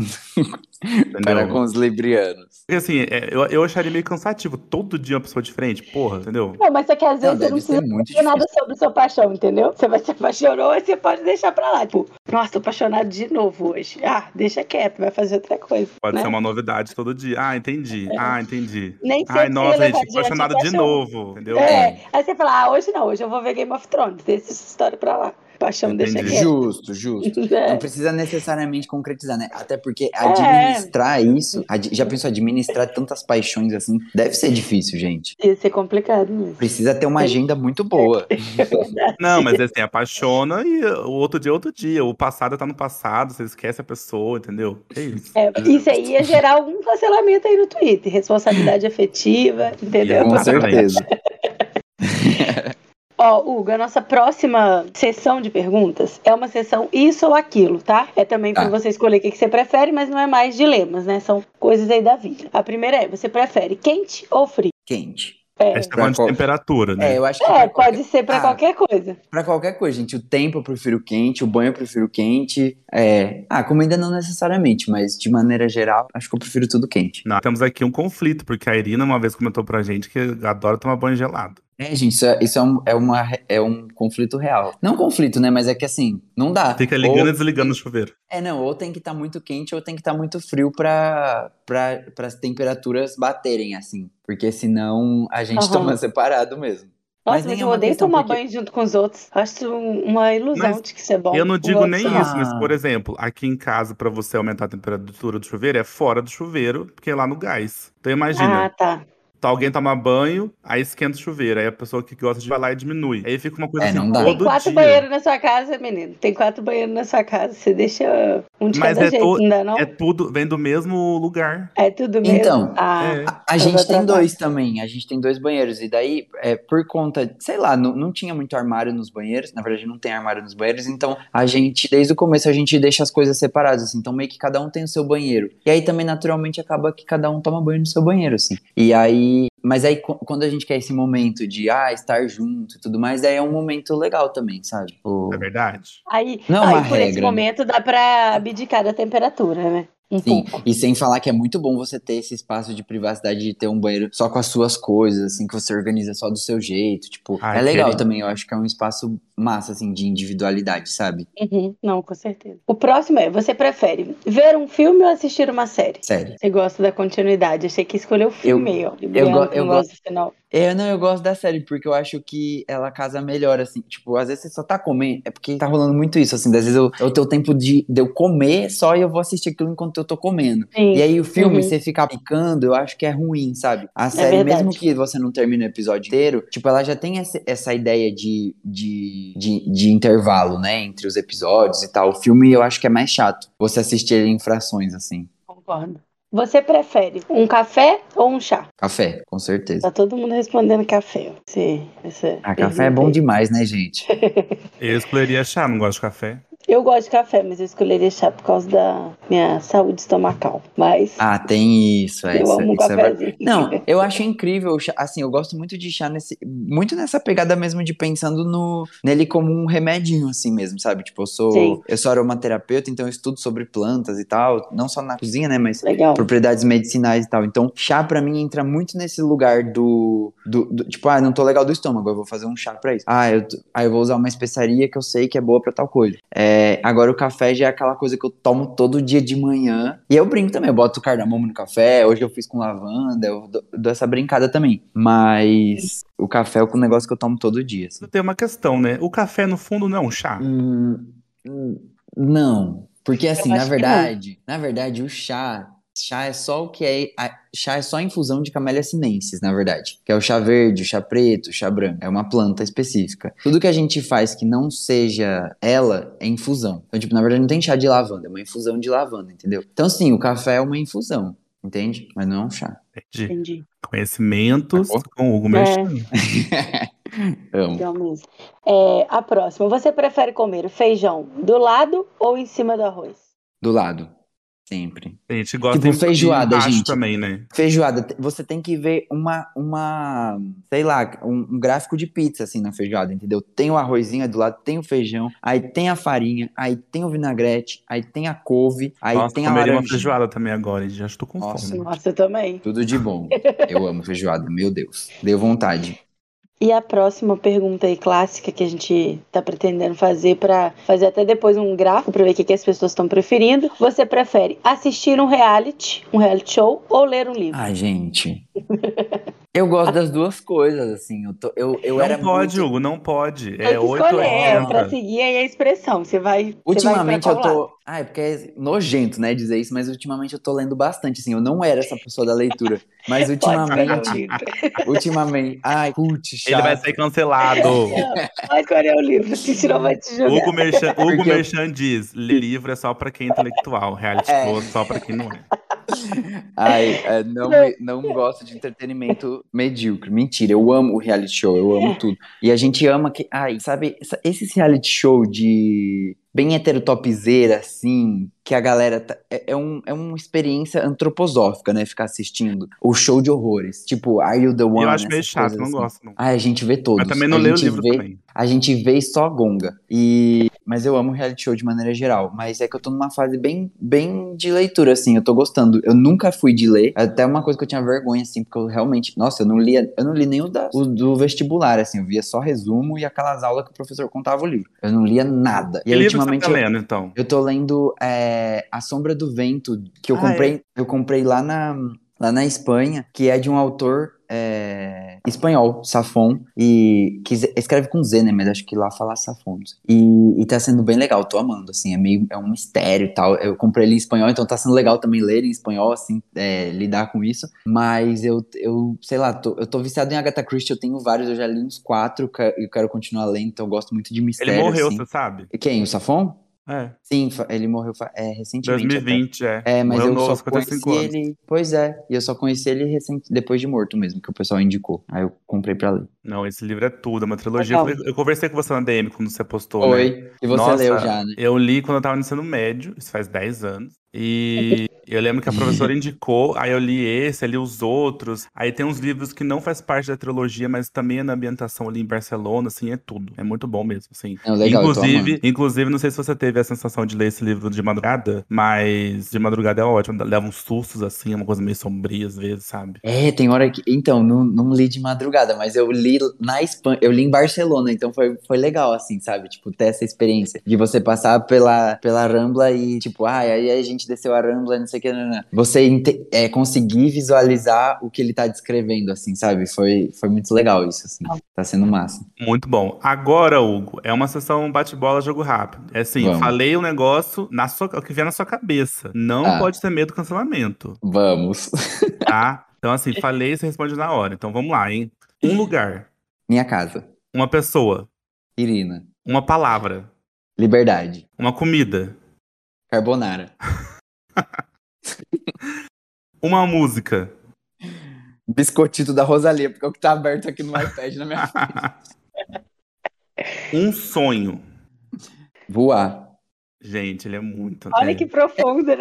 para com os librianos. Porque assim, é, eu, eu acharia meio cansativo todo dia uma pessoa diferente, porra, entendeu? Não, mas só que às Não, vezes você não deve ser precisa saber nada sobre sua paixão, entendeu? Você vai se apaixonou, aí você pode deixar pra lá. Tipo, nossa, tô apaixonado de novo hoje. Ah, deixa quieto, vai fazer outra coisa. Pode né? ser uma novidade todo dia. Ah, entendi. Ah, entendi. Nem sempre Ai, você nossa, gente, apaixonado de novo, entendeu? É. Aí você fala, ah, hoje não, hoje eu vou ver Game of Thrones, deixa essa história pra lá. Paixão deixa quieto. Justo, justo. É. Não precisa necessariamente concretizar, né? Até porque administrar isso, ad- já pensou administrar tantas paixões assim, deve ser difícil, gente. Ia ser complicado mesmo. Precisa ter uma agenda muito boa. Não, mas assim, apaixona e o outro dia é outro dia. O passado tá no passado, você esquece a pessoa, entendeu? É isso. É, isso aí ia gerar algum cancelamento aí no Twitter. Responsabilidade afetiva, entendeu? Com certeza. Ó, Hugo, a nossa próxima sessão de perguntas é uma sessão isso ou aquilo, tá? É também pra Tá. você escolher o que você prefere, mas não é mais dilemas, né? São coisas aí da vida. A primeira é, você prefere quente ou frio? Quente. É, Essa questão de qual- temperatura, né? É, eu acho que é qualquer- pode ser pra Ah. qualquer coisa. Pra qualquer coisa, gente. O tempo eu prefiro quente, o banho eu prefiro quente. É. Ah, comida não necessariamente, mas de maneira geral, acho que eu prefiro tudo quente. Não, temos aqui um conflito, porque a Irina uma vez comentou pra gente que adora tomar banho gelado. É, gente, isso é, isso é, um, é, uma, é um conflito real. Não conflito, né? Mas é que assim, não dá. Fica ligando Ou- e desligando o chuveiro. É, não, ou tem que estar muito quente ou tem que estar muito frio pra, pra, as temperaturas baterem, assim. Porque senão a gente Aham. toma separado mesmo. Nossa, Mas mas, nem é eu uma odeio tomar porque- banho junto com os outros. Acho uma ilusão Mas de que isso é bom. eu não digo nem isso, mas, Ah. por exemplo, aqui em casa, pra você aumentar a temperatura do chuveiro, é fora do chuveiro, porque é lá no gás. Então imagina, Ah, tá. Tá alguém toma banho, aí esquenta o chuveiro, aí a pessoa que gosta de vai lá e diminui. Aí fica uma coisa É, assim, não dá. Tem todo quatro dia. banheiros na sua casa, menino. Tem quatro banheiros na sua casa. Você deixa um de Mas cada é jeito, to- não dá não? É tudo, vem do mesmo lugar. É tudo mesmo? Então, ah, é. A, a gente tem dois também, a gente tem dois banheiros. E daí, é, por conta, sei lá, não, não tinha muito armário nos banheiros. Na verdade, não tem armário nos banheiros. Então, a gente, desde o começo, a gente deixa as coisas separadas, assim. Então, meio que cada um tem o seu banheiro. E aí também, naturalmente, acaba que cada um toma banho no seu banheiro, assim. E aí. Mas aí, quando a gente quer esse momento de, ah, estar junto e tudo mais, daí é um momento legal também, sabe? Tipo, É verdade? Aí, Não é aí por esse regra, né? momento dá pra abdicar da temperatura, né? Um Sim, pouco. e sem falar que é muito bom você ter esse espaço de privacidade de ter um banheiro só com as suas coisas, assim, que você organiza só do seu jeito. Tipo, Ai, é legal querido. também, eu acho que é um espaço massa, assim, de individualidade, sabe? Uhum, não, com certeza. O próximo é, você prefere ver um filme ou assistir uma série? Sério. Você gosta da continuidade. Achei que escolheu o filme aí, ó. Libriano, go- eu não gosta do final. É, não, eu gosto da série, porque eu acho que ela casa melhor, assim. Tipo, às vezes você só tá comendo. É porque tá rolando muito isso, assim. Às vezes eu, é o teu tempo de, de eu comer só e eu vou assistir aquilo enquanto eu tô comendo. Sim. E aí o filme, Uhum. você ficar picando, eu acho que é ruim, sabe? A série, verdade. mesmo que você não termine o episódio inteiro, tipo, ela já tem essa, essa ideia de, de, de, de intervalo, né? Entre os episódios e tal. O filme eu acho que é mais chato. Você assistir ele em frações, assim. Concordo. Você prefere um café ou um chá? Café, com certeza. Tá todo mundo respondendo café. Sim, essa Ah, café é bom aí. demais, né, gente? Eu escolheria chá, não gosto de café. Eu gosto de café, mas eu escolheria chá por causa da minha saúde estomacal. Mas Ah, tem isso, é, eu isso, amo um isso é. Não, eu acho incrível, assim, eu gosto muito de chá nesse, muito nessa pegada mesmo de pensando no, nele como um remedinho, assim mesmo, sabe? Tipo, eu Sim. sou, eu sou aromaterapeuta, então eu estudo sobre plantas e tal, não só na cozinha, né, mas Legal. propriedades medicinais e tal. Então, chá pra mim entra muito nesse lugar do, do, do- tipo, ah, não tô legal do estômago, eu vou fazer um chá pra isso. Ah, eu, ah, eu vou usar uma especiaria que eu sei que é boa pra tal coisa. É, agora o café já é aquela coisa que eu tomo todo dia de manhã. E eu brinco também, eu boto cardamomo no café, hoje eu fiz com lavanda, eu dou, dou essa brincada também. Mas o café é um negócio que eu tomo todo dia. assim. Tem uma questão, né? O café, no fundo, não é um chá. Hum, hum, não, porque assim, na verdade, na verdade, o chá, chá é só o que é, a- chá é só a infusão de Camellia sinensis, na verdade, que é o chá verde, o chá preto, o chá branco, é uma planta específica. Tudo que a gente faz que não seja ela é infusão. Então, tipo, na verdade não tem chá de lavanda, é uma infusão de lavanda, entendeu? Então, sim, o café é uma infusão, entende? Mas não é um chá. Entendi. Entendi. Conhecimentos Tá com o Hugo É. Merchan. Amo. Legal mesmo. É, a próxima. Você prefere comer feijão do lado ou em cima do arroz? Do lado, sempre. A gente gosta Tipo de- feijoada, gente. também, né? Feijoada, você tem que ver uma, uma sei lá, um, um gráfico de pizza, assim, na feijoada, entendeu? Tem o arrozinho do lado, tem o feijão, aí tem a farinha, aí tem o vinagrete, aí tem a couve, aí Nossa, tem a comeria uma feijoada também agora, já estou com Nossa. fome. Nossa, eu também. Tudo de bom. Eu amo feijoada, meu Deus. Deu vontade. E a próxima pergunta aí clássica que a gente tá pretendendo fazer pra fazer até depois um gráfico pra ver o que, que as pessoas estão preferindo. Você prefere assistir um reality, um reality show ou ler um livro? Ai, gente. Eu gosto das duas coisas, assim. Eu, tô, eu, eu não era pode, muito... Hugo, não pode. É 8 escolher, é ou pra 80. seguir aí a expressão. Você vai. você Ultimamente vai eu qual tô. Ah, é porque é nojento, né, dizer isso, mas ultimamente eu tô lendo bastante, assim. Eu não era essa pessoa da leitura. Mas ultimamente. ultimamente. Ai, putz, chato. Ele vai ser cancelado. Pode escolher o livro, que senão vai te julgar. Hugo Merchan, Hugo Merchan diz: ler livro é só pra quem é intelectual, reality É. show é só pra quem não é. Ai, é, não, me- não gosto de entretenimento medíocre. Mentira, eu amo o reality show, eu amo tudo. E a gente ama que. Ai, sabe, esses reality show de. Bem heterotopzeira, assim, que a galera. tá- é, é, um, é uma experiência antroposófica, né? Ficar assistindo o show de horrores. Tipo, Are You the One? eu acho meio chato, não assim. gosto, não. Ai, a gente vê todos. Mas também não a leio o gente livro vê, também. A gente vê só gonga. E mas eu amo reality show de maneira geral, mas é que eu tô numa fase bem bem de leitura assim, eu tô gostando. Eu nunca fui de ler, até uma coisa que eu tinha vergonha assim, porque eu realmente, nossa, eu não lia, eu não li nem o, da- o do vestibular assim, eu via só resumo e aquelas aulas que o professor contava o livro. Eu não lia nada. E aí, livro você ultimamente tá eu, lendo, então? eu tô lendo é, A Sombra do Vento, que eu Ah, comprei, eu comprei lá na, lá na Espanha, que é de um autor é, espanhol, Safon, e que escreve com Z, né? Mas acho que lá fala Safon. E, e tá sendo bem legal, tô amando, assim, é meio, é um mistério e tal. Eu comprei ele em espanhol, então tá sendo legal também ler em espanhol, assim, é, lidar com isso. Mas eu, eu sei lá, tô- eu tô viciado em Agatha Christie, eu tenho vários, eu já li uns quatro, eu quero continuar lendo, então eu gosto muito de mistério, Ele morreu, assim. você sabe? Quem, o Safon? É. Sim, ele morreu é, recentemente. até. 2020, é. É, mas Morreu eu novo, só 55 conheci ele. Pois é, e eu só conheci ele recente, depois de morto mesmo, que o pessoal indicou. Aí eu comprei pra ler. Não, esse livro é tudo, é uma trilogia. Eu, conversei com você na DM quando você postou, né? Oi, e você Nossa, leu já, né? Eu li quando eu tava no ensino médio, isso faz 10 anos. E eu lembro que a professora indicou, aí eu li esse, eu li os outros. Aí tem uns livros que não faz parte da trilogia, mas também é na ambientação ali em Barcelona, assim, é tudo. É muito bom mesmo, assim. É legal, inclusive, inclusive, não sei se você teve a sensação de ler esse livro de madrugada, mas de madrugada é ótimo, leva uns sustos, assim, é uma coisa meio sombria às vezes, sabe? É, tem hora que. Então, não, não li de madrugada, mas eu li na Espanha, eu li em Barcelona, então foi, foi legal, assim, sabe? Tipo, ter essa experiência de você passar pela, pela Rambla e, tipo, ah, aí a gente desceu a Rambla, não sei o que, não, não. Você é, conseguir visualizar o que ele tá descrevendo, assim, sabe? Foi, foi muito legal isso, assim. Tá sendo massa. Muito bom. Agora, Hugo, é uma sessão bate-bola, jogo rápido. É assim, Vamos. falei um negócio, na sua, o que vier na sua cabeça. Não Ah. pode ter medo do cancelamento, Vamos. tá? Então, assim, falei, você responde na hora. Então, vamos lá, hein? Um lugar, Minha casa. uma pessoa, Irina. uma palavra, Liberdade. uma comida, Carbonara. uma música, Biscoitito da Rosalia, porque é o que tá aberto aqui no iPad na minha frente. um sonho. Voar. Gente, ele é muito. Olha é. que profundo, né?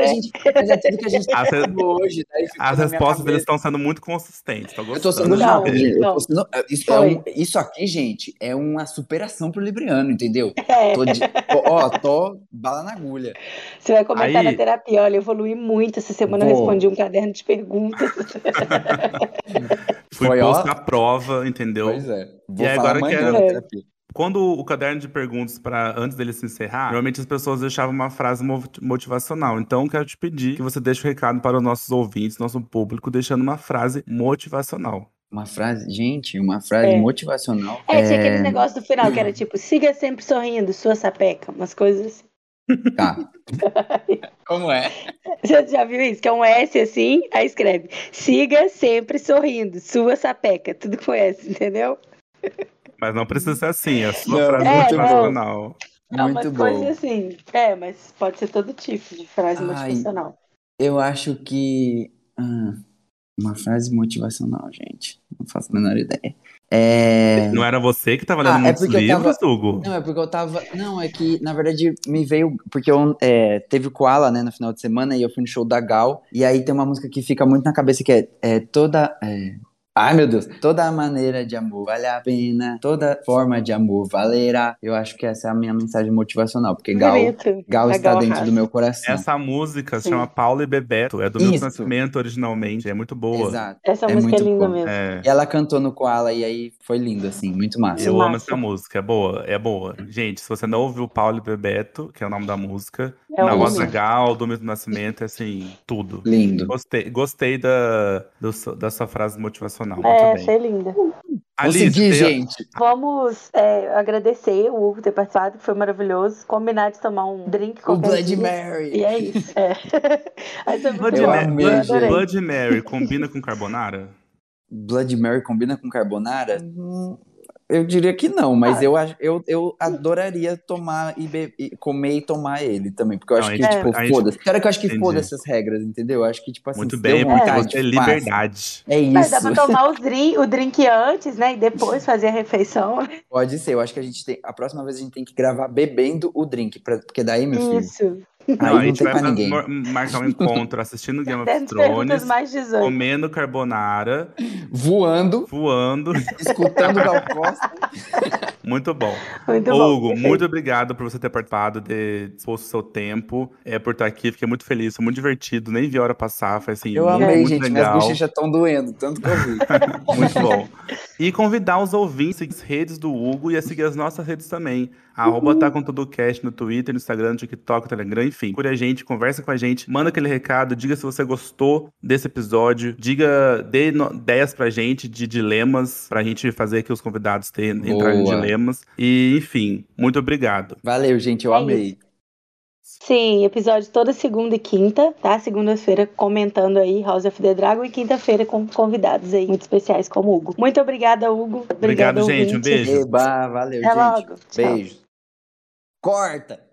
mas é tudo que a gente As, re- hoje. Ficou as respostas deles estão sendo muito consistentes. Tô Eu tô gostando. sendo Não, gente. Eu não. tô sendo- Isso, é um- isso aqui, gente, é uma superação pro Libriano, entendeu? É, Tô de- ó, tô bala na agulha. você vai comentar Aí- na terapia. Olha, eu evolui muito. Essa semana eu respondi um caderno de perguntas. Fui Foi, ó. posto à prova, entendeu? Pois é. Vou E falar agora quero- na terapia. Quando o caderno de perguntas para antes dele se encerrar, normalmente as pessoas deixavam uma frase mo- motivacional. Então, quero te pedir que você deixe o recado para os nossos ouvintes, nosso público, deixando uma frase motivacional. Uma frase, gente, uma frase É. motivacional. É, tinha aquele negócio do final que era tipo, siga sempre sorrindo, sua sapeca, umas coisas assim. Tá. Como é? Você já viu isso? Que é um S assim, aí escreve, siga sempre sorrindo, sua sapeca, tudo com S, entendeu? Mas não precisa ser assim, é a sua Não, frase é, motivacional. É umas Muito coisas bom. assim. É, mas pode ser todo tipo de frase Ai. motivacional. Eu acho que. ah, uma frase motivacional, gente. Não faço a menor ideia. É. Não era você que estava lendo Ah, é muitos porque eu livros, tava- Hugo? Não, é porque eu tava. Não, é que, na verdade, me veio. Porque eu, é, teve o Koala, né, no final de semana, e eu fui no show da Gal. E aí tem uma música que fica muito na cabeça que é, é toda. É, Ai, meu Deus. Toda maneira de amor vale a pena. Toda forma de amor valerá. Eu acho que essa é a minha mensagem motivacional. Porque Gal, Bonito. Gal A está Gal dentro do meu coração. Essa música se Sim. chama Paulo e Bebeto, é do Isso. Nascimento originalmente, é muito boa. Exato. Essa É música é linda bom. mesmo. É. E ela cantou no Koala e aí foi lindo, assim. Muito massa. Eu Massa. amo essa música, é boa, é boa. Gente, se você não ouviu Paulo e Bebeto, que é o nome da música, É na voz legal, do Milton Nascimento, é assim, tudo. Lindo. Gostei, gostei da, do da sua frase motivacional. Sensacional. É, achei linda. Alice, Consegui, tem- gente. Vamos é, agradecer o Hugo ter participado, que foi maravilhoso. Combinar de tomar um drink O qualquer Blood dia. Mary. E é isso. É. Blood, Ma- amei, Blood-. Blood Mary combina com carbonara? Blood Mary combina com carbonara? Hum, Eu diria que não, mas Ah. eu, eu, eu adoraria tomar e, be- e comer e tomar ele também. Porque eu Não, acho a que, gente- tipo, foda-se. Cara, que eu acho que foda-se as regras, entendeu? Eu acho que, tipo assim, Muito bem, porque vontade, você é tipo, faça. liberdade. É Mas isso. dá pra tomar os drink, o drink antes, né? E depois fazer a refeição. Pode ser. Eu acho que a gente tem. A próxima vez a gente tem que gravar bebendo o drink. pra- porque daí, meu filho. Isso. Aí Não, a gente vai ninguém. mar- marcar um encontro assistindo Game of Thrones, mais 18. comendo carbonara, Voando, voando. escutando o Gal Costa. Muito bom. Muito bom. Hugo, perfeito. muito obrigado por você ter participado, ter disposto o seu tempo, é, por estar aqui. Fiquei muito feliz, foi muito divertido. Nem vi a hora passar, foi assim, Eu muito, amei, muito gente. legal. Minhas bochechas estão doendo, tanto que eu vi. Muito bom. E convidar os ouvintes a seguir as redes do Hugo e a seguir as nossas redes também. Arroba tá com tudo cast no Twitter, no Instagram, no TikTok, no Telegram, enfim. Procure a gente, conversa com a gente, manda aquele recado, diga se você gostou desse episódio, diga, dê ideias pra gente de dilemas, pra gente fazer aqui os convidados ter, entrarem em Boa. E, enfim, muito obrigado. Valeu, gente. Eu É amei. Sim, episódio toda segunda e quinta, tá? Segunda-feira comentando aí House of the Dragon e quinta-feira com convidados aí muito especiais como o Hugo. Muito obrigada, Hugo. Obrigado, Obrigada, gente. Um beijo. Eba, valeu, Até gente. logo. Beijo. Corta!